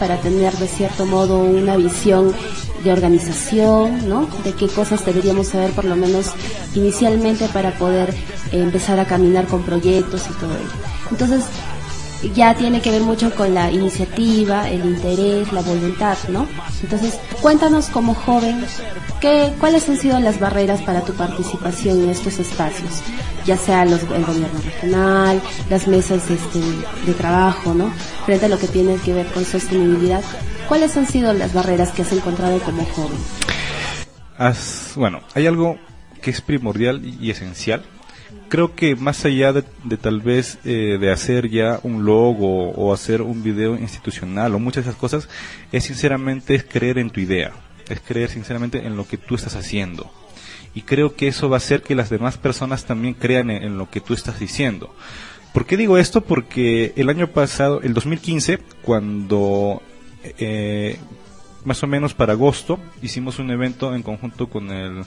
para tener de cierto modo una visión de organización, ¿no? De qué cosas deberíamos saber por lo menos inicialmente para poder eh, empezar a caminar con proyectos y todo ello. Entonces, ya tiene que ver mucho con la iniciativa, el interés, la voluntad, ¿no? Entonces, cuéntanos como joven, ¿qué, ¿cuáles han sido las barreras para tu participación en estos espacios? Ya sea los, el gobierno regional, las mesas este, de trabajo, ¿no? Frente a lo que tiene que ver con sostenibilidad, ¿cuáles han sido las barreras que has encontrado como joven? bueno, hay algo que es primordial y esencial creo que más allá de, tal vez eh, de hacer ya un logo o hacer un video institucional o muchas de esas cosas, es sinceramente es creer en tu idea, es creer sinceramente en lo que tú estás haciendo. Y creo que eso va a hacer que las demás personas también crean en, lo que tú estás diciendo. ¿Por qué digo esto? Porque el año pasado, el 2015, cuando eh, más o menos para agosto, hicimos un evento en conjunto con el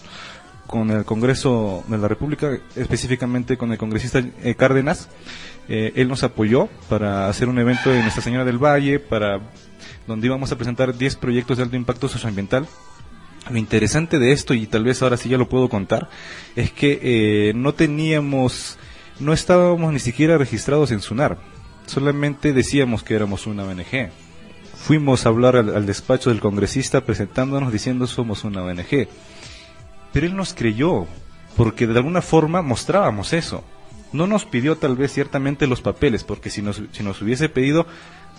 con el Congreso de la República, específicamente con el congresista eh, Cárdenas. Eh, él nos apoyó para hacer un evento en Nuestra Señora del Valle, para donde íbamos a presentar 10 proyectos de alto impacto socioambiental. Lo interesante de esto, y tal vez ahora sí ya lo puedo contar, es que eh, no teníamos, no estábamos ni siquiera registrados en SUNAR, solamente decíamos que éramos una ONG. Fuimos a hablar al, al despacho del congresista presentándonos diciendo somos una ONG pero él nos creyó, porque de alguna forma mostrábamos eso. No nos pidió tal vez ciertamente los papeles, porque si nos, si nos hubiese pedido,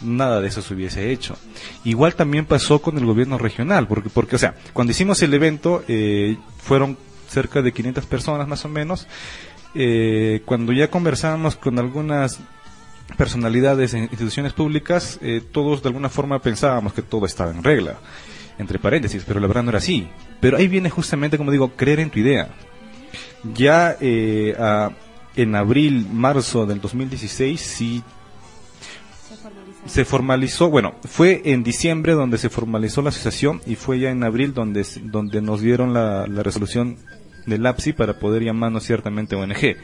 nada de eso se hubiese hecho. Igual también pasó con el gobierno regional, porque, porque o sea, cuando hicimos el evento, eh, fueron cerca de 500 personas más o menos. Eh, cuando ya conversábamos con algunas personalidades en instituciones públicas, eh, todos de alguna forma pensábamos que todo estaba en regla entre paréntesis, pero la verdad no era así. Pero ahí viene justamente, como digo, creer en tu idea. Ya eh, en abril, marzo del 2016, sí se formalizó, bueno, fue en diciembre donde se formalizó la asociación y fue ya en abril donde, donde nos dieron la, resolución del APSI para poder llamarnos ciertamente ONG.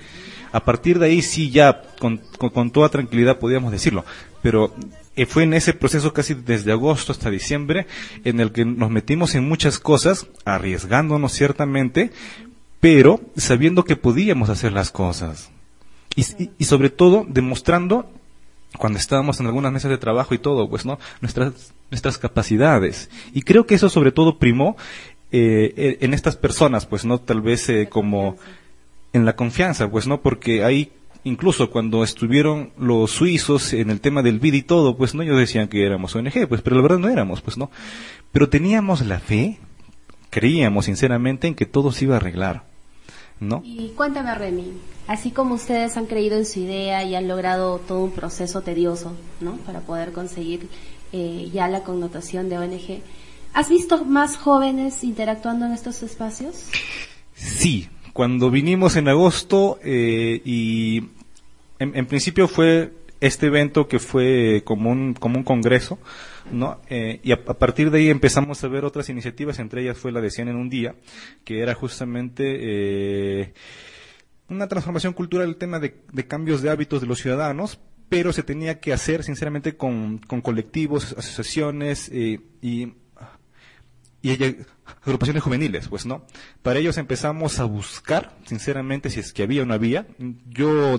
A partir de ahí sí ya con, con toda tranquilidad podíamos decirlo, pero eh, fue en ese proceso casi desde agosto hasta diciembre en el que nos metimos en muchas cosas, arriesgándonos ciertamente, pero sabiendo que podíamos hacer las cosas. Y, sobre todo demostrando cuando estábamos en algunas mesas de trabajo y todo, pues no, nuestras, nuestras capacidades. Y creo que eso sobre todo primó eh, en estas personas, pues no, tal vez eh, como en la confianza, pues no, porque hay incluso cuando estuvieron los suizos en el tema del BID y todo, pues no, ellos decían que éramos ONG, pues, pero la verdad no éramos, pues no. Pero teníamos la fe, creíamos sinceramente en que todo se iba a arreglar, ¿no? Y cuéntame, Remy, así como ustedes han creído en su idea y han logrado todo un proceso tedioso, ¿no? Para poder conseguir eh, ya la connotación de ONG, ¿has visto más jóvenes interactuando en estos espacios? Sí, cuando vinimos en agosto eh, y en, principio fue este evento que fue como un, como un congreso, ¿no? Eh, y a, partir de ahí empezamos a ver otras iniciativas, entre ellas fue la de 100 en un día, que era justamente eh, una transformación cultural, el tema de, cambios de hábitos de los ciudadanos, pero se tenía que hacer sinceramente con, con colectivos, asociaciones y y agrupaciones juveniles, pues no. Para ellos empezamos a buscar, sinceramente, si es que había o no había. Yo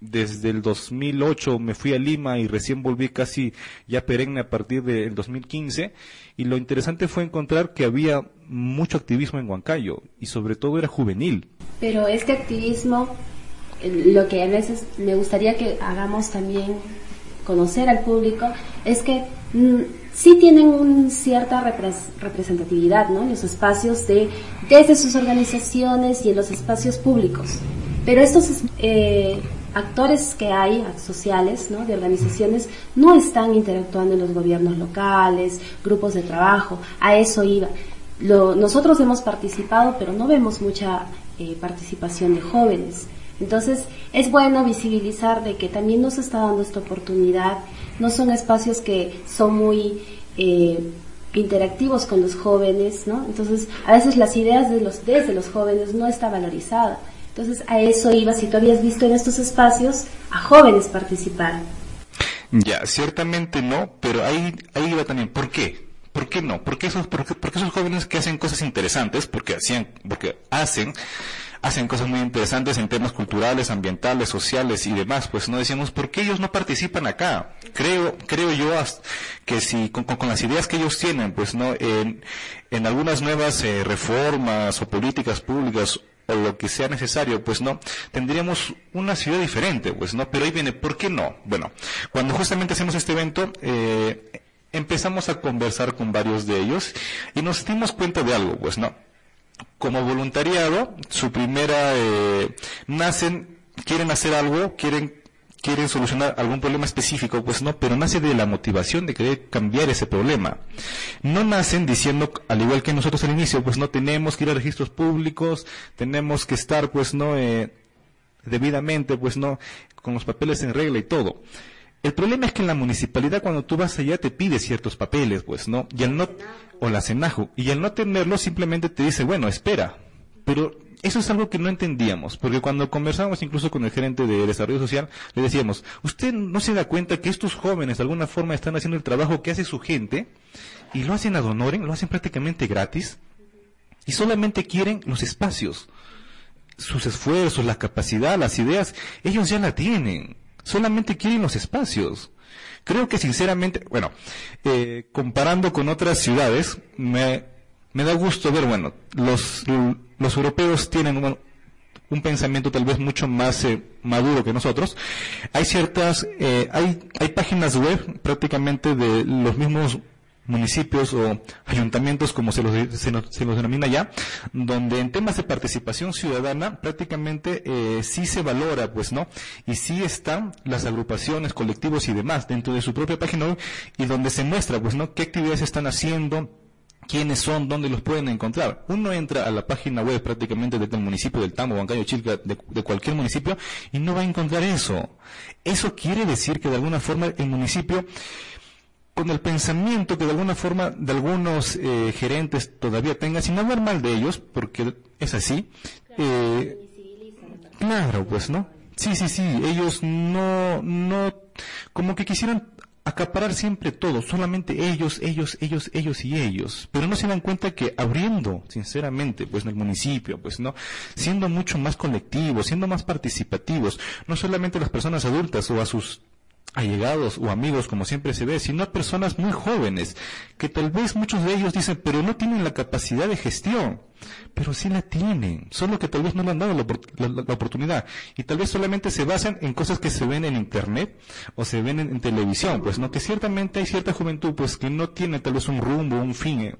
desde el 2008 me fui a Lima y recién volví casi ya perenne a partir del 2015 y lo interesante fue encontrar que había mucho activismo en Huancayo y sobre todo era juvenil. Pero este activismo, lo que a veces me gustaría que hagamos también conocer al público es que mm, sí tienen una cierta representatividad ¿no? en los espacios de, desde sus organizaciones y en los espacios públicos. Pero estos, eh, actores que hay sociales, ¿no? de organizaciones, no están interactuando en los gobiernos locales, grupos de trabajo, a eso iba. Lo, nosotros hemos participado, pero no vemos mucha eh, participación de jóvenes. Entonces, es bueno visibilizar de que también nos está dando esta oportunidad. No son espacios que son muy eh, interactivos con los jóvenes, ¿no? Entonces, a veces las ideas de los, desde los jóvenes no está valorizada. Entonces, a eso iba, si tú habías visto en estos espacios a jóvenes participar. Ya, ciertamente no, pero ahí, ahí iba también. ¿Por qué? ¿Por qué no? ¿Por qué esos, por qué esos jóvenes que hacen cosas interesantes, porque hacían, porque hacen, hacen cosas muy interesantes en temas culturales, ambientales, sociales y demás, pues no decíamos, ¿por qué ellos no participan acá? Creo, creo yo que si con, las ideas que ellos tienen, pues no, en, en algunas nuevas eh, reformas o políticas públicas o lo que sea necesario, pues no, tendríamos una ciudad diferente, pues no, pero ahí viene, ¿por qué no? Bueno, cuando justamente hacemos este evento, eh, empezamos a conversar con varios de ellos y nos dimos cuenta de algo, pues no, como voluntariado, su primera, eh, nacen, quieren hacer algo, quieren quieren solucionar algún problema específico, pues no, pero nace de la motivación de querer cambiar ese problema. No nacen diciendo, al igual que nosotros al inicio, pues no tenemos que ir a registros públicos, tenemos que estar, pues no, eh, debidamente, pues no, con los papeles en regla y todo. El problema es que en la municipalidad cuando tú vas allá te pide ciertos papeles, pues, ¿no? Y al no, o la cenajo, y al no tenerlo simplemente te dice, bueno, espera. Pero eso es algo que no entendíamos, porque cuando conversábamos incluso con el gerente de desarrollo social, le decíamos, usted no se da cuenta que estos jóvenes de alguna forma están haciendo el trabajo que hace su gente, y lo hacen ad honorem, lo hacen prácticamente gratis, y solamente quieren los espacios, sus esfuerzos, la capacidad, las ideas, ellos ya la tienen solamente quieren los espacios. Creo que sinceramente, bueno, eh, comparando con otras ciudades, me, me da gusto ver, bueno, los, los europeos tienen un, un pensamiento tal vez mucho más eh, maduro que nosotros. Hay ciertas, eh, hay, hay páginas web prácticamente de los mismos municipios o ayuntamientos, como se los, se, los denomina ya, donde en temas de participación ciudadana prácticamente eh, sí se valora, pues, ¿no? Y sí están las agrupaciones, colectivos y demás dentro de su propia página web y donde se muestra, pues, ¿no? ¿Qué actividades están haciendo? quiénes son, dónde los pueden encontrar. Uno entra a la página web prácticamente del municipio del Tambo, Bancayo, Chilca, de, de, cualquier municipio, y no va a encontrar eso. Eso quiere decir que de alguna forma el municipio con el pensamiento que de alguna forma de algunos eh, gerentes todavía tengan, sin hablar mal de ellos, porque es así. Eh, claro, pues, ¿no? Sí, sí, sí, ellos no, no, como que quisieran acaparar siempre todo, solamente ellos, ellos, ellos, ellos y ellos, pero no se dan cuenta que abriendo, sinceramente, pues en el municipio, pues no, siendo mucho más colectivos, siendo más participativos, no solamente las personas adultas o a sus allegados o amigos, como siempre se ve, sino a personas muy jóvenes, que tal vez muchos de ellos dicen, pero no tienen la capacidad de gestión, pero sí la tienen, solo que tal vez no le han dado la, oportunidad, y tal vez solamente se basan en cosas que se ven en internet o se ven en, en televisión, pues no, que ciertamente hay cierta juventud pues que no tiene tal vez un rumbo, un fin, eh,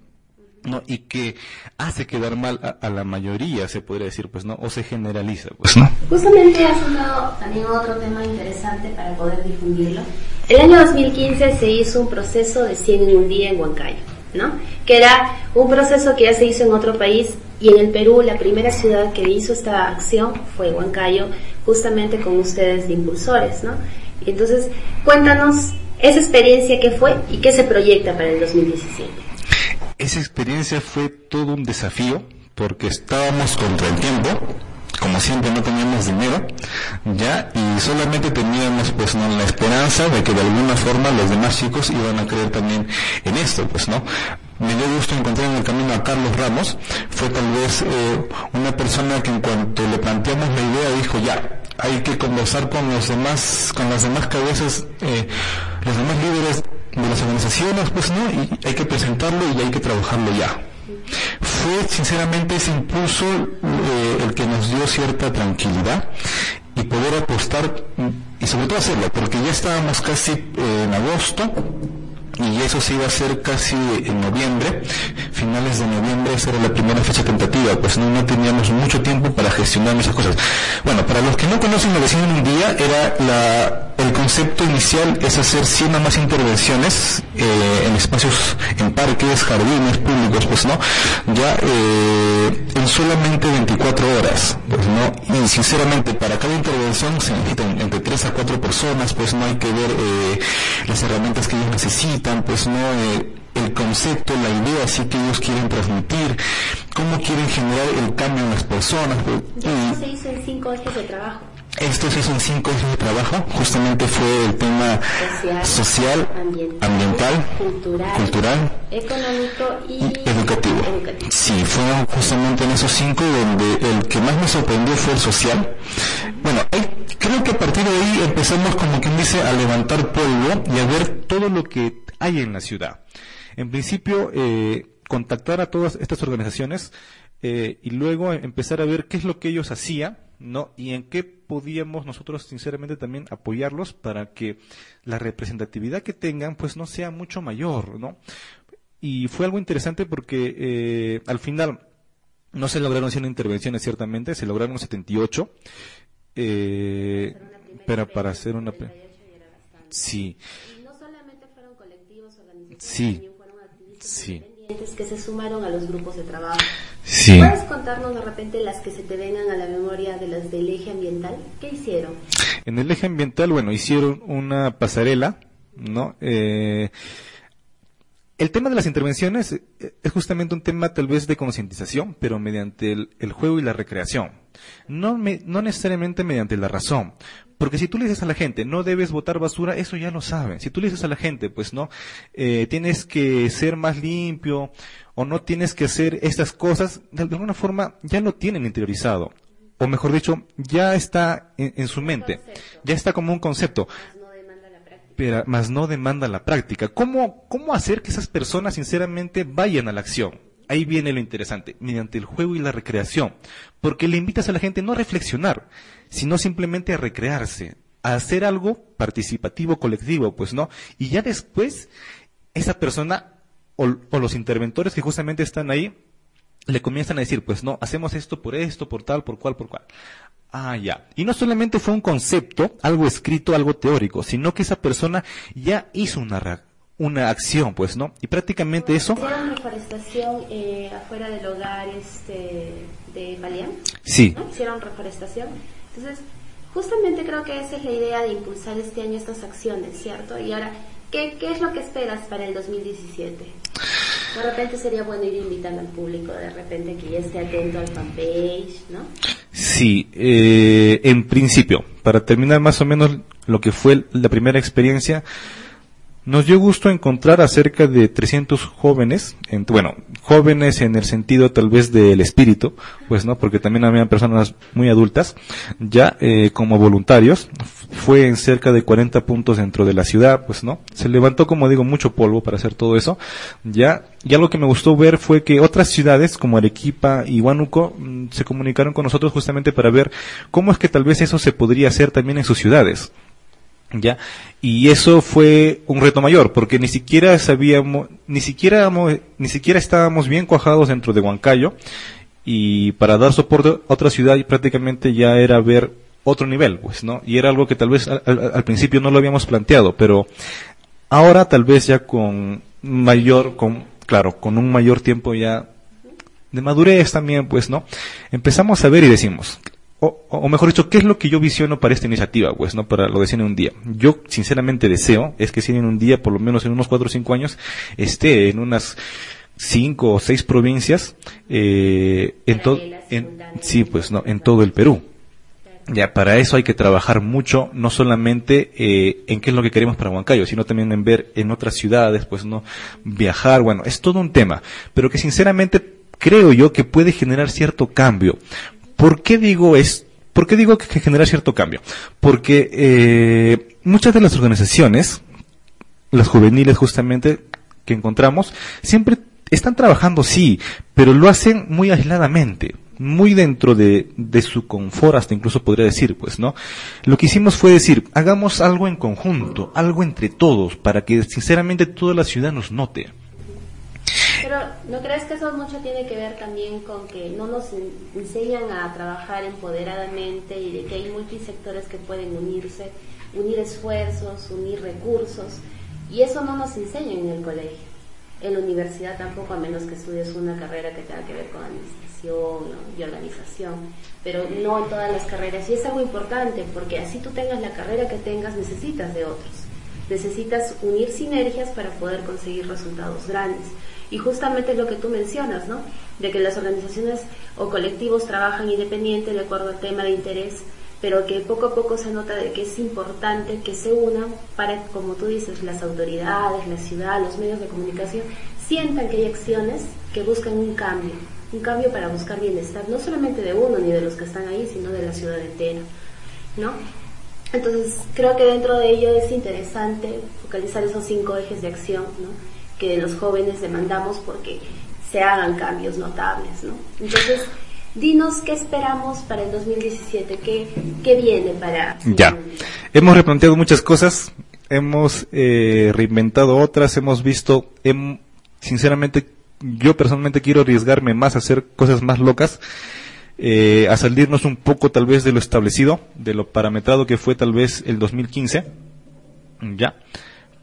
¿no? y que hace quedar mal a, la mayoría, se podría decir, pues, ¿no? O se generaliza, pues, ¿no? Justamente ha sonado también otro tema interesante para poder difundirlo. El año 2015 se hizo un proceso de 100 en un día en Huancayo, ¿no? Que era un proceso que ya se hizo en otro país y en el Perú la primera ciudad que hizo esta acción fue Huancayo, justamente con ustedes de impulsores, ¿no? Y entonces, cuéntanos esa experiencia que fue y qué se proyecta para el 2017 esa experiencia fue todo un desafío porque estábamos contra el tiempo, como siempre no teníamos dinero, ya, y solamente teníamos pues no la esperanza de que de alguna forma los demás chicos iban a creer también en esto, pues no. Me dio gusto encontrar en el camino a Carlos Ramos, fue tal vez eh, una persona que en cuanto le planteamos la idea dijo ya, hay que conversar con los demás, con las demás cabezas, eh, los demás líderes de las organizaciones, pues no, y hay que presentarlo y hay que trabajarlo ya. Fue sinceramente ese impulso eh, el que nos dio cierta tranquilidad y poder apostar y sobre todo hacerlo, porque ya estábamos casi eh, en agosto y eso se iba a hacer casi en noviembre, finales de noviembre, esa era la primera fecha tentativa, pues no, no teníamos mucho tiempo para gestionar esas cosas. Bueno, para los que no conocen Medicina en un día, era la, el concepto inicial es hacer 100 o más intervenciones eh, en espacios, en parques, jardines públicos, pues no, ya eh, en solamente 24 horas, pues no, y sinceramente para cada intervención se necesitan entre 3 a 4 personas, pues no hay que ver eh, las herramientas que ellos necesitan, pues no, eh, el concepto, la idea así que ellos quieren transmitir, cómo quieren generar el cambio en las personas. Pues, y, se hizo en cinco ejes de trabajo. Esto se hizo en cinco ejes de trabajo, justamente fue el tema social, ambiental, cultural, económico y, educativo. Sí, fue justamente en esos cinco donde el que más me sorprendió fue el social. Bueno, creo que a partir de ahí empezamos como quien dice a levantar polvo y a ver todo lo que hay en la ciudad. En principio, eh, contactar a todas estas organizaciones eh, y luego empezar a ver qué es lo que ellos hacían, ¿no? Y en qué podíamos nosotros sinceramente también apoyarlos para que la representatividad que tengan pues no sea mucho mayor, ¿no? Y fue algo interesante porque eh, al final no se lograron 100 intervenciones ciertamente, se lograron 78, eh, pero para hacer una... Sí. Y no solamente fueron colectivos, organizaciones, sí. fueron activistas sí. que se sumaron a los grupos de trabajo. Sí. ¿Puedes contarnos de repente las que se te vengan a la memoria de las del eje ambiental? ¿Qué hicieron? En el eje ambiental, bueno, hicieron una pasarela, ¿no? Eh, el tema de las intervenciones eh, es justamente un tema tal vez de concientización, pero mediante el, juego y la recreación. No, no necesariamente mediante la razón. Porque si tú le dices a la gente, no debes botar basura, eso ya lo saben. Si tú le dices a la gente, pues no, eh, tienes que ser más limpio o no tienes que hacer estas cosas, de alguna forma ya lo tienen interiorizado. O mejor dicho, ya está en su mente. Ya está como un concepto pero más no demanda la práctica. ¿Cómo, ¿Cómo hacer que esas personas sinceramente vayan a la acción? Ahí viene lo interesante, mediante el juego y la recreación, porque le invitas a la gente no a reflexionar, sino simplemente a recrearse, a hacer algo participativo, colectivo, pues no, y ya después esa persona o, los interventores que justamente están ahí le comienzan a decir, pues no, hacemos esto por esto, por tal, por cual, por cual. Ah, ya. Y no solamente fue un concepto, algo escrito, algo teórico, sino que esa persona ya hizo una, una acción, pues, ¿no? Y prácticamente eso... ¿Hicieron reforestación eh, afuera del hogar este, de Baleán? Sí. Hicieron reforestación. Entonces, justamente creo que esa es la idea de impulsar este año estas acciones, ¿cierto? Y ahora, ¿qué, qué es lo que esperas para el 2017? De repente sería bueno ir invitando al público, de repente que ya esté atento al fanpage, ¿no? Sí, eh, en principio, para terminar más o menos lo que fue la primera experiencia, nos dio gusto encontrar a cerca de 300 jóvenes, bueno, jóvenes en el sentido tal vez del espíritu, pues no, porque también había personas muy adultas, ya eh, como voluntarios, fue en cerca de 40 puntos dentro de la ciudad, pues no, se levantó como digo mucho polvo para hacer todo eso, ya, y algo que me gustó ver fue que otras ciudades como Arequipa y Huánuco mm, se comunicaron con nosotros justamente para ver cómo es que tal vez eso se podría hacer también en sus ciudades. ¿Ya? Y eso fue un reto mayor, porque ni siquiera sabíamos, ni siquiera, ni siquiera estábamos bien cuajados dentro de Huancayo, y para dar soporte a otra ciudad prácticamente ya era ver otro nivel, pues, ¿no? Y era algo que tal vez al, principio no lo habíamos planteado, pero ahora tal vez ya con mayor, con, claro, con un mayor tiempo ya de madurez también, pues, ¿no? Empezamos a ver y decimos, o, mejor dicho, ¿qué es lo que yo visiono para esta iniciativa? Pues, ¿no? Para lo de Cine un Día. Yo, sinceramente, deseo, es que Cine en un Día, por lo menos en unos cuatro o cinco años, esté en unas cinco o seis provincias, eh, en todo, sí, pues, no, en todo el Perú. Ya, para eso hay que trabajar mucho, no solamente eh, en qué es lo que queremos para Huancayo, sino también en ver en otras ciudades, pues, no, viajar, bueno, es todo un tema, pero que sinceramente creo yo que puede generar cierto cambio. ¿Por qué digo es, por qué digo que genera cierto cambio? Porque eh, muchas de las organizaciones, las juveniles justamente que encontramos, siempre están trabajando, sí, pero lo hacen muy aisladamente. muy dentro de, de su confort, hasta incluso podría decir, pues, ¿no? Lo que hicimos fue decir, hagamos algo en conjunto, algo entre todos, para que sinceramente toda la ciudad nos note. Pero ¿no crees que eso mucho tiene que ver también con que no nos enseñan a trabajar empoderadamente y de que hay multisectores que pueden unirse, unir esfuerzos, unir recursos? Y eso no nos enseñan en el colegio. En la universidad tampoco, a menos que estudies una carrera que tenga que ver con administración y organización, pero no en todas las carreras. Y es algo importante porque así tú tengas la carrera que tengas, necesitas de otros. Necesitas unir sinergias para poder conseguir resultados grandes. Y justamente lo que tú mencionas, ¿no? De que las organizaciones o colectivos trabajan independiente de acuerdo al tema de interés, pero que poco a poco se nota de que es importante que se unan para, como tú dices, las autoridades, la ciudad, los medios de comunicación, sientan que hay acciones que buscan un cambio, un cambio para buscar bienestar, no solamente de uno ni de los que están ahí, sino de la ciudad entera, ¿no? Entonces, creo que dentro de ello es interesante focalizar esos cinco ejes de acción, ¿no? Que los jóvenes demandamos porque se hagan cambios notables, ¿no? Entonces, dinos qué esperamos para el 2017, qué, qué viene para... Ya, hemos replanteado muchas cosas, hemos eh, reinventado otras, hemos visto, sinceramente, yo personalmente quiero arriesgarme más a hacer cosas más locas, eh, a salirnos un poco tal vez de lo establecido, de lo parametrado que fue tal vez el 2015, ya,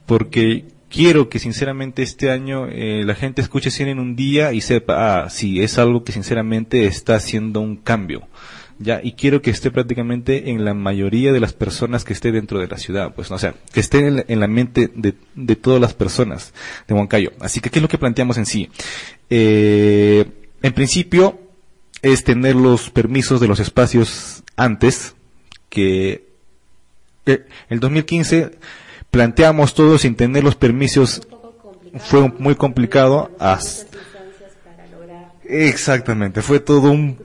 porque quiero que sinceramente este año eh, la gente escuche Cien en un día y sepa, ah, sí, es algo que sinceramente está haciendo un cambio. Ya, y quiero que esté prácticamente en la mayoría de las personas que esté dentro de la ciudad, pues, o sea, que esté en la, mente de, de, todas las personas de Huancayo. Así que, ¿qué es lo que planteamos en sí? Eh, en principio, es tener los permisos de los espacios antes, que eh, el 2015 planteamos todo sin tener los permisos. Fue muy complicado. Exactamente, fue todo un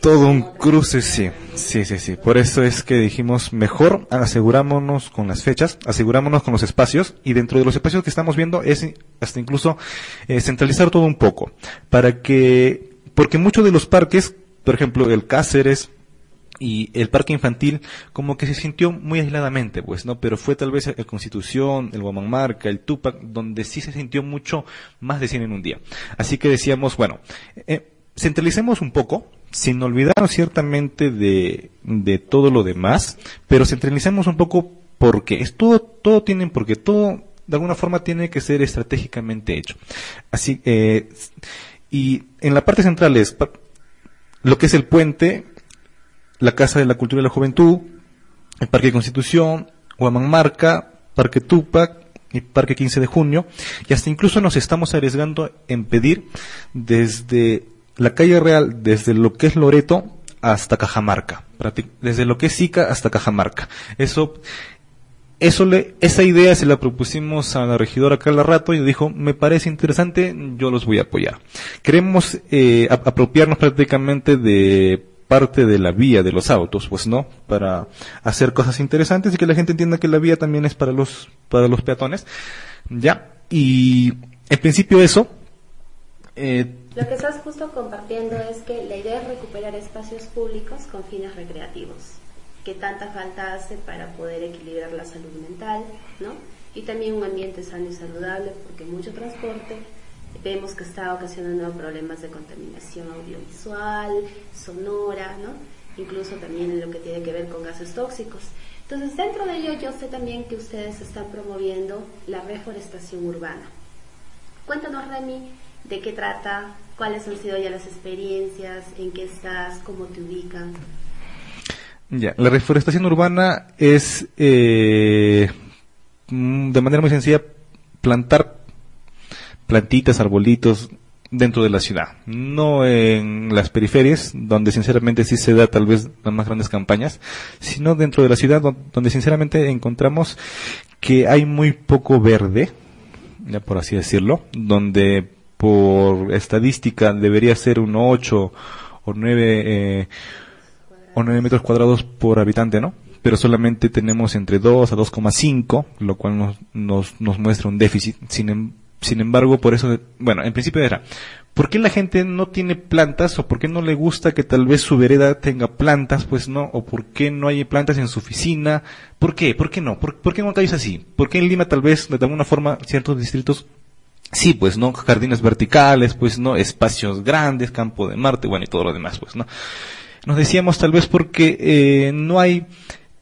todo un cruce, sí, sí, sí, sí. Por eso es que dijimos mejor asegurámonos con las fechas, asegurámonos con los espacios y dentro de los espacios que estamos viendo es hasta incluso eh, centralizar todo un poco para que porque muchos de los parques, por ejemplo el Cáceres, y el parque infantil como que se sintió muy aisladamente, pues, ¿no? Pero fue tal vez el Constitución, el Guamanmarca, el Tupac, donde sí se sintió mucho más de cine en un día. Así que decíamos, bueno, eh, centralicemos un poco, sin olvidarnos ciertamente de, de todo lo demás, pero centralicemos un poco porque es todo, todo tienen, porque todo de alguna forma tiene que ser estratégicamente hecho. Así, eh, y en la parte central es lo que es el puente, la Casa de la Cultura y la Juventud, el Parque Constitución, Marca, Parque Tupac y Parque 15 de Junio, y hasta incluso nos estamos arriesgando en pedir desde la calle Real, desde lo que es Loreto hasta Cajamarca, desde lo que es Sica hasta Cajamarca. Eso eso le, esa idea se la propusimos a la regidora Carla Rato y dijo, me parece interesante, yo los voy a apoyar. Queremos eh, apropiarnos prácticamente de parte de la vía de los autos, pues no, para hacer cosas interesantes y que la gente entienda que la vía también es para los, para los peatones. Ya, y en principio eso. Eh, Lo que estás justo compartiendo es que la idea es recuperar espacios públicos con fines recreativos, que tanta falta hace para poder equilibrar la salud mental, ¿no? Y también un ambiente sano y saludable, porque mucho transporte vemos que está ocasionando problemas de contaminación audiovisual, sonora, ¿no? incluso también en lo que tiene que ver con gases tóxicos. Entonces, dentro de ello, yo sé también que ustedes están promoviendo la reforestación urbana. Cuéntanos, Remy, de qué trata, cuáles han sido ya las experiencias, en qué estás, cómo te ubican. Ya, la reforestación urbana es, eh, mm, de manera muy sencilla, plantar plantitas, arbolitos dentro de la ciudad, no en las periferias, donde sinceramente sí se da tal vez las más grandes campañas, sino dentro de la ciudad donde sinceramente encontramos que hay muy poco verde, ya por así decirlo, donde por estadística debería ser un 8 o 9 eh, o 9 metros cuadrados por habitante, ¿no? Pero solamente tenemos entre 2 a 2,5, lo cual nos, nos, nos muestra un déficit. Sin, em, sin embargo, por eso, bueno, en principio era, ¿por qué la gente no tiene plantas o por qué no le gusta que tal vez su vereda tenga plantas? Pues no, o por qué no hay plantas en su oficina? ¿Por qué? ¿Por qué no? ¿Por, qué en Huancayo así? ¿Por qué en Lima tal vez de alguna forma ciertos distritos Sí, pues no, jardines verticales, pues no, espacios grandes, campo de Marte, bueno, y todo lo demás, pues no. Nos decíamos tal vez porque eh, no hay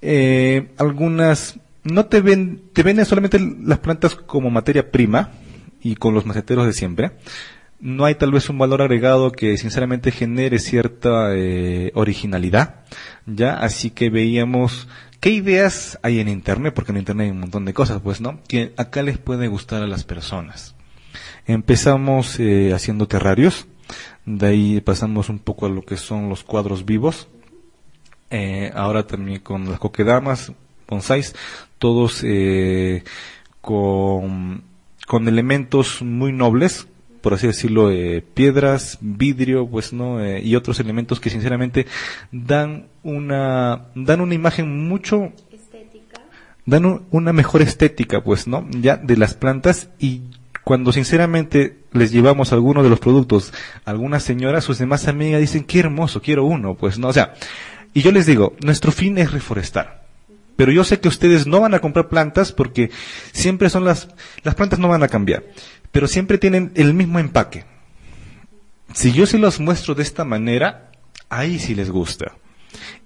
eh, algunas, no te ven, te venden solamente las plantas como materia prima y con los maceteros de siempre. No hay tal vez un valor agregado que sinceramente genere cierta eh, originalidad, ya, así que veíamos qué ideas hay en internet, porque en internet hay un montón de cosas, pues, ¿no? Que acá les puede gustar a las personas. Empezamos eh, haciendo terrarios, de ahí pasamos un poco a lo que son los cuadros vivos, eh, ahora también con las coquedamas, bonsáis, todos eh, con, con elementos muy nobles, por así decirlo, eh, piedras, vidrio, pues no, eh, y otros elementos que sinceramente dan una, dan una imagen mucho estética. dan una mejor estética, pues no, ya de las plantas y cuando sinceramente les llevamos algunos de los productos a algunas señoras, sus demás amigas dicen, qué hermoso, quiero uno, pues no, o sea, y yo les digo, nuestro fin es reforestar. Pero yo sé que ustedes no van a comprar plantas porque siempre son las, las plantas no van a cambiar, pero siempre tienen el mismo empaque. Si yo se los muestro de esta manera, ahí sí les gusta.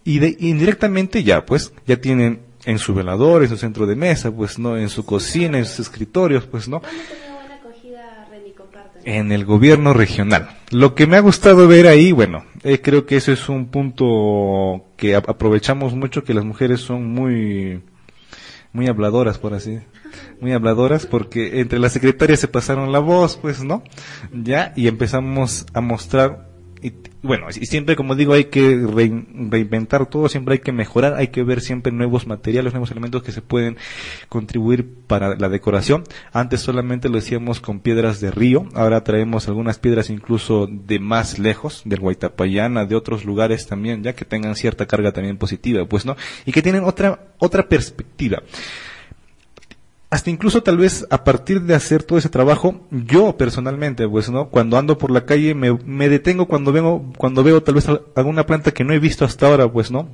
Y de, indirectamente ya, pues, ya tienen en su velador, en su centro de mesa, pues no, en su cocina, en sus escritorios, pues no en el gobierno regional. Lo que me ha gustado ver ahí, bueno, eh, creo que eso es un punto que aprovechamos mucho, que las mujeres son muy, muy habladoras, por así, muy habladoras, porque entre las secretarias se pasaron la voz, pues, ¿no? Ya, y empezamos a mostrar y, bueno, y siempre, como digo, hay que reinventar todo, siempre hay que mejorar, hay que ver siempre nuevos materiales, nuevos elementos que se pueden contribuir para la decoración. Antes solamente lo decíamos con piedras de río, ahora traemos algunas piedras incluso de más lejos, del Guaitapayana, de otros lugares también, ya que tengan cierta carga también positiva, pues, ¿no? Y que tienen otra, otra perspectiva hasta incluso tal vez a partir de hacer todo ese trabajo, yo personalmente, pues, ¿no? Cuando ando por la calle me, me detengo cuando veo, cuando veo tal vez alguna planta que no he visto hasta ahora, pues, ¿no?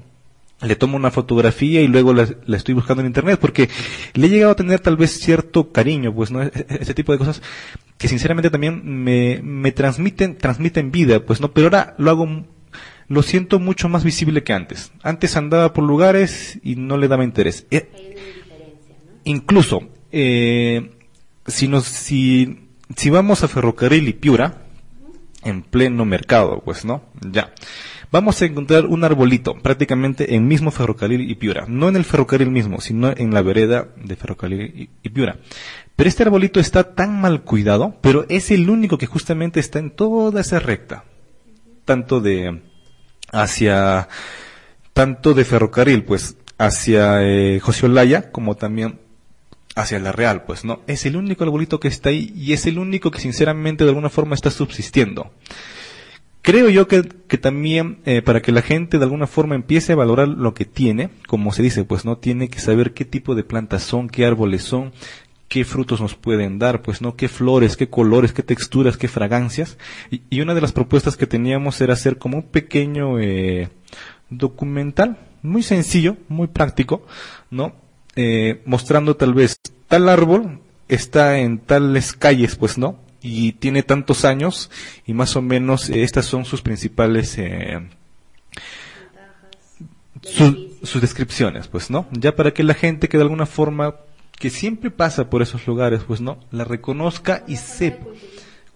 Le tomo una fotografía y luego la, estoy buscando en internet porque le he llegado a tener tal vez cierto cariño, pues, ¿no? E, e, ese tipo de cosas que sinceramente también me, me transmiten, transmiten vida, pues, ¿no? Pero ahora lo hago lo siento mucho más visible que antes. Antes andaba por lugares y no le daba interés. Incluso, eh, si, nos, si, si vamos a Ferrocarril y Piura, en pleno mercado, pues, ¿no? Ya. Vamos a encontrar un arbolito, prácticamente en mismo ferrocarril y Piura. No en el ferrocarril mismo, sino en la vereda de ferrocarril y, Piura. Pero este arbolito está tan mal cuidado, pero es el único que justamente está en toda esa recta. Tanto de, hacia, tanto de ferrocarril, pues, hacia eh, José Olaya, como también hacia la real, pues no, es el único arbolito que está ahí y es el único que sinceramente de alguna forma está subsistiendo. Creo yo que, que también eh, para que la gente de alguna forma empiece a valorar lo que tiene, como se dice, pues no tiene que saber qué tipo de plantas son, qué árboles son, qué frutos nos pueden dar, pues no, qué flores, qué colores, qué texturas, qué fragancias. Y, una de las propuestas que teníamos era hacer como un pequeño eh, documental, muy sencillo, muy práctico, ¿no? Eh, mostrando tal vez tal árbol está en tales calles, pues no, y tiene tantos años y más o menos eh, estas son sus principales eh, sus descripciones, pues no, ya para que la gente que de alguna forma que siempre pasa por esos lugares, pues no, la reconozca y sepa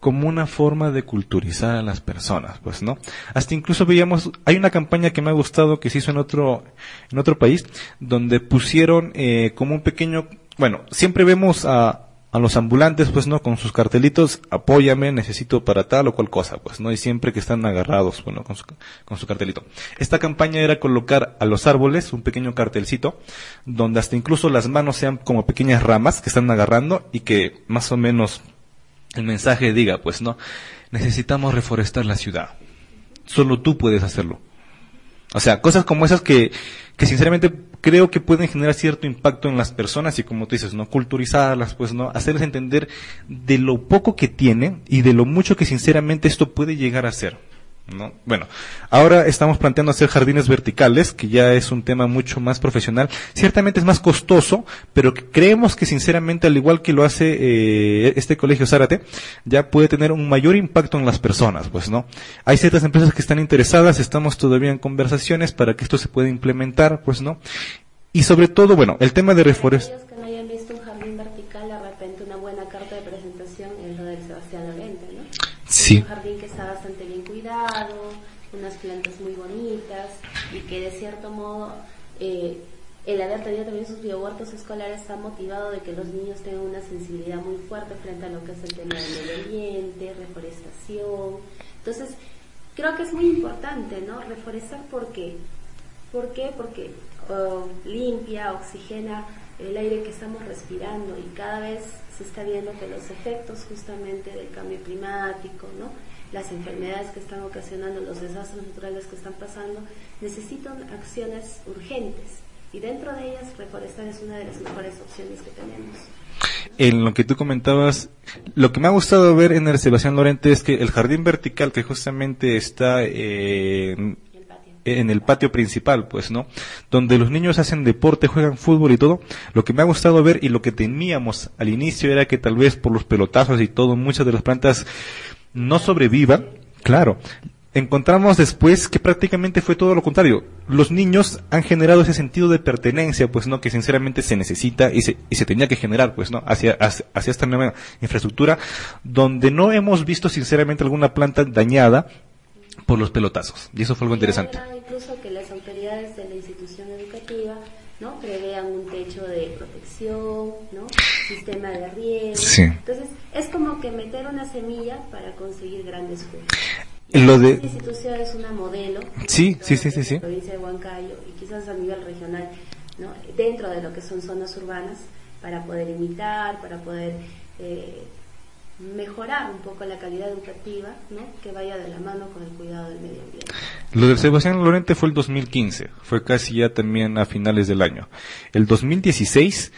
como una forma de culturizar a las personas, pues, ¿no? Hasta incluso veíamos, hay una campaña que me ha gustado que se hizo en otro, en otro país, donde pusieron eh, como un pequeño, bueno, siempre vemos a, a los ambulantes, pues, ¿no? Con sus cartelitos, apóyame, necesito para tal o cual cosa, pues, ¿no? Y siempre que están agarrados, bueno, con su, con su cartelito. Esta campaña era colocar a los árboles un pequeño cartelcito, donde hasta incluso las manos sean como pequeñas ramas que están agarrando y que más o menos el mensaje diga, pues no, necesitamos reforestar la ciudad. Solo tú puedes hacerlo. O sea, cosas como esas que, que sinceramente creo que pueden generar cierto impacto en las personas y como tú dices, no culturizarlas, pues no, hacerles entender de lo poco que tienen y de lo mucho que sinceramente esto puede llegar a ser. ¿No? Bueno, ahora estamos planteando hacer jardines verticales, que ya es un tema mucho más profesional. Ciertamente es más costoso, pero creemos que sinceramente, al igual que lo hace eh, este colegio Zárate, ya puede tener un mayor impacto en las personas, pues, ¿no? Hay ciertas empresas que están interesadas, estamos todavía en conversaciones para que esto se pueda implementar, pues, ¿no? Y sobre todo, bueno, el tema de reforestar. que no hayan visto un jardín vertical, de repente una buena carta de presentación es lo del Sebastián Lorente, ¿no? Sí. un jardín que está bastante bien cuidado, unas plantas muy bonitas y que de cierto modo eh, el haber tenido también sus biohuertos escolares ha motivado de que los niños tengan una sensibilidad muy fuerte frente a lo que es el tema del medio ambiente, reforestación. Entonces, creo que es muy importante, ¿no? Reforestar porque ¿Por qué? Porque oh, limpia, oxigena el aire que estamos respirando y cada vez se está viendo que los efectos justamente del cambio climático, ¿no? Las enfermedades que están ocasionando, los desastres naturales que están pasando, necesitan acciones urgentes y dentro de ellas reforestar es una de las mejores opciones que tenemos. En lo que tú comentabas, lo que me ha gustado ver en el Sebastián Lorente es que el jardín vertical que justamente está eh, en el patio principal, pues, ¿no? Donde los niños hacen deporte, juegan fútbol y todo. Lo que me ha gustado ver y lo que temíamos al inicio era que tal vez por los pelotazos y todo, muchas de las plantas no sobrevivan. Claro. Encontramos después que prácticamente fue todo lo contrario. Los niños han generado ese sentido de pertenencia, pues no, que sinceramente se necesita y se, y se tenía que generar, pues no, hacia, hacia, hacia esta nueva infraestructura, donde no hemos visto sinceramente alguna planta dañada por los pelotazos. Y eso fue algo interesante. incluso que las autoridades de la institución educativa ¿no? prevean un techo de protección, ¿no? sistema de riego. Sí. Entonces, es como que meter una semilla para conseguir grandes frutos. Lo de, Esta institución es una modelo. Sí, sí, sí, sí, sí. La provincia de Huancayo y quizás a nivel regional, ¿no? dentro de lo que son zonas urbanas, para poder imitar, para poder eh, mejorar un poco la calidad educativa, ¿no? que vaya de la mano con el cuidado del medio ambiente. Lo del Sebastián Lorente fue el 2015, fue casi ya también a finales del año. El 2016,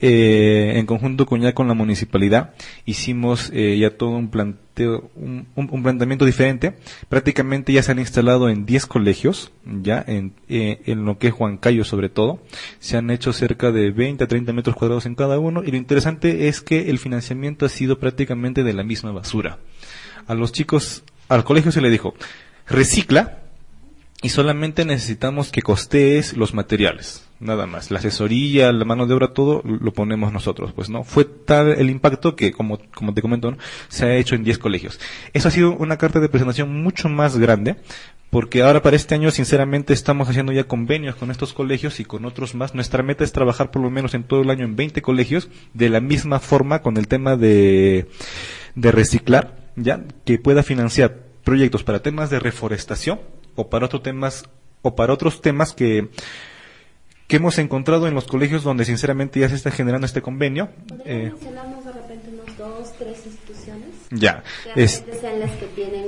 eh, en conjunto con ya con la municipalidad, hicimos eh, ya todo un planteo, un, un- planteamiento diferente. Prácticamente ya se han instalado en 10 colegios, ya en, eh, en lo que es Huancayo sobre todo. Se han hecho cerca de 20 a 30 metros cuadrados en cada uno y lo interesante es que el financiamiento ha sido prácticamente de la misma basura. A los chicos, al colegio se le dijo, recicla, y solamente necesitamos que costees los materiales, nada más. La asesoría, la mano de obra, todo lo ponemos nosotros, pues no. Fue tal el impacto que, como, te comento, se ha hecho en 10 colegios. Eso ha sido una carta de presentación mucho más grande, porque ahora para este año, sinceramente, estamos haciendo ya convenios con estos colegios y con otros más. Nuestra meta es trabajar por lo menos en todo el año en 20 colegios, de la misma forma con el tema de, de reciclar, ya, que pueda financiar proyectos para temas de reforestación o para otros temas o para otros temas que que hemos encontrado en los colegios donde sinceramente ya se está generando este convenio. ¿Podríamos Eh, mencionarnos de repente unos dos, tres instituciones? ya, Que es, sean las que tienen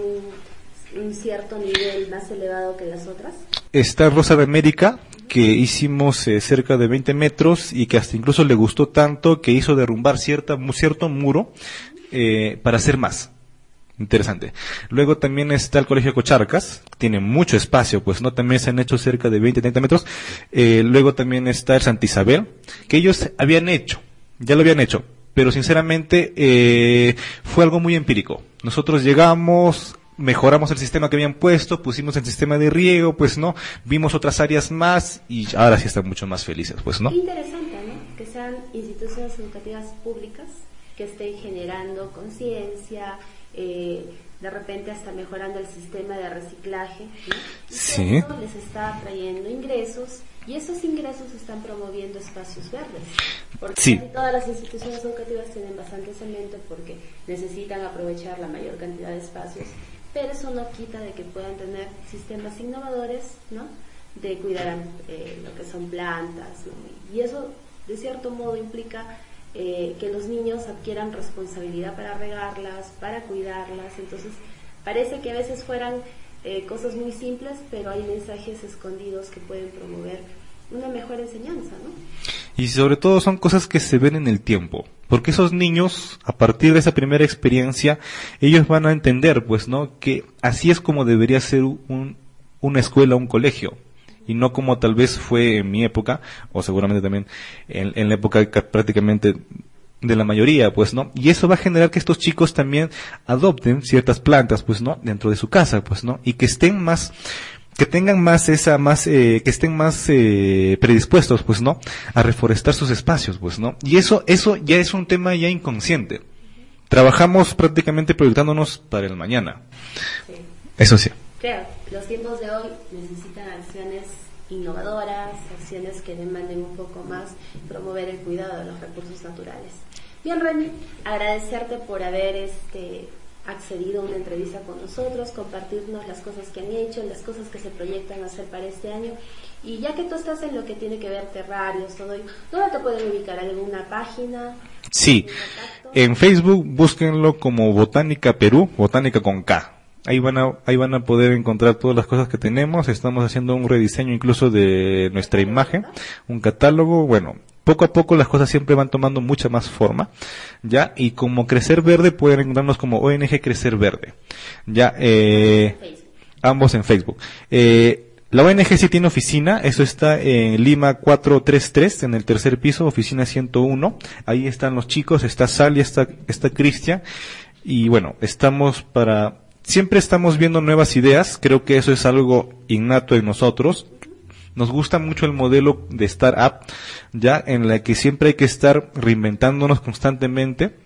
un, cierto nivel más elevado que las otras. está Rosa de América que hicimos eh, cerca de 20 metros y que hasta incluso le gustó tanto que hizo derrumbar cierta, cierto muro eh, para hacer más. Interesante. Luego también está el Colegio Cocharcas, tiene mucho espacio, pues no también se han hecho cerca de 20, 30 metros. Eh, luego también está el Santa Isabel, que ellos habían hecho, ya lo habían hecho, pero sinceramente eh, fue algo muy empírico. Nosotros llegamos, mejoramos el sistema que habían puesto, pusimos el sistema de riego, pues no, vimos otras áreas más y ahora sí están mucho más felices, pues no. Interesante, ¿no? Que sean instituciones educativas públicas que estén generando conciencia, eh, de repente hasta mejorando el sistema de reciclaje, ¿no? Y Sí. Eso les está trayendo ingresos y esos ingresos están promoviendo espacios verdes. Porque Sí. todas las instituciones educativas tienen bastante cemento porque necesitan aprovechar la mayor cantidad de espacios, pero eso no quita de que puedan tener sistemas innovadores, ¿no? De cuidar eh, lo que son plantas, ¿no? Y eso, de cierto modo, implica eh, que los niños adquieran responsabilidad para regarlas, para cuidarlas. Entonces, parece que a veces fueran eh, cosas muy simples, pero hay mensajes escondidos que pueden promover una mejor enseñanza, ¿no? Y sobre todo son cosas que se ven en el tiempo. Porque esos niños, a partir de esa primera experiencia, ellos van a entender, pues, ¿no? Que así es como debería ser un, una escuela, un colegio. Y no como tal vez fue en mi época, o seguramente también en, en la época prácticamente de la mayoría, pues, ¿no? Y eso va a generar que estos chicos también adopten ciertas plantas, pues, ¿no? Dentro de su casa, pues, ¿no? Y que estén más, que tengan más esa, más, eh, que estén más eh, predispuestos, pues, ¿no? A reforestar sus espacios, pues, ¿no? Y eso, eso ya es un tema ya inconsciente. Trabajamos prácticamente proyectándonos para el mañana. Eso sí. Claro, los tiempos de hoy necesitan acciones innovadoras, acciones que demanden un poco más promover el cuidado de los recursos naturales. Bien, Remy, agradecerte por haber este, accedido a una entrevista con nosotros, compartirnos las cosas que han hecho, las cosas que se proyectan hacer para este año. Y ya que tú estás en lo que tiene que ver terrarios, todo ello, ¿dónde te pueden ubicar? ¿Alguna página? Sí, en Facebook búsquenlo como Botánica Perú, Botánica con K. Ahí van a, ahí van a poder encontrar todas las cosas que tenemos. Estamos haciendo un rediseño incluso de nuestra imagen, un catálogo. Bueno, poco a poco las cosas siempre van tomando mucha más forma, ya, y como Crecer Verde pueden encontrarnos como ONG Crecer Verde, ya, eh, ambos en Facebook. Eh, la ONG sí tiene oficina, eso está en Lima 433, en el tercer piso, oficina 101. Ahí están los chicos, está Sally, está, está Cristian. Y bueno, estamos para siempre estamos viendo nuevas ideas, creo que eso es algo innato en nosotros. Nos gusta mucho el modelo de startup, ya en la que siempre hay que estar reinventándonos constantemente,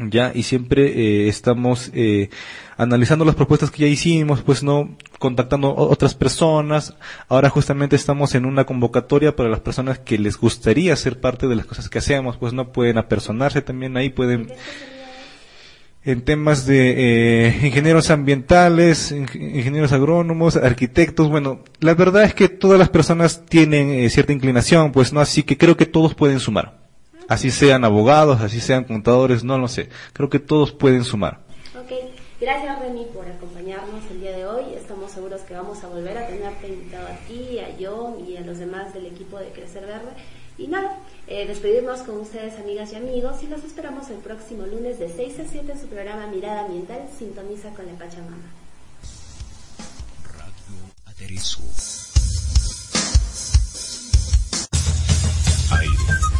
ya y siempre eh, estamos eh, analizando las propuestas que ya hicimos, pues no contactando otras personas. Ahora justamente estamos en una convocatoria para las personas que les gustaría ser parte de las cosas que hacemos, pues no pueden apersonarse también ahí, pueden en temas de eh, ingenieros ambientales, ingenieros agrónomos, arquitectos. Bueno, la verdad es que todas las personas tienen eh, cierta inclinación, pues no, así que creo que todos pueden sumar. Así sean abogados, así sean contadores, no lo sé. Creo que todos pueden sumar. Ok, gracias Remy por acompañarnos el día de hoy. Estamos seguros que vamos a volver a tenerte invitado a ti, a John y a los demás del equipo de Crecer Verde. Y nada, eh, despedirnos con ustedes, amigas y amigos, y los esperamos el próximo lunes de 6 a 7 en su programa Mirada Ambiental Sintoniza con la Pachamama. Radio Aderezo. Aire.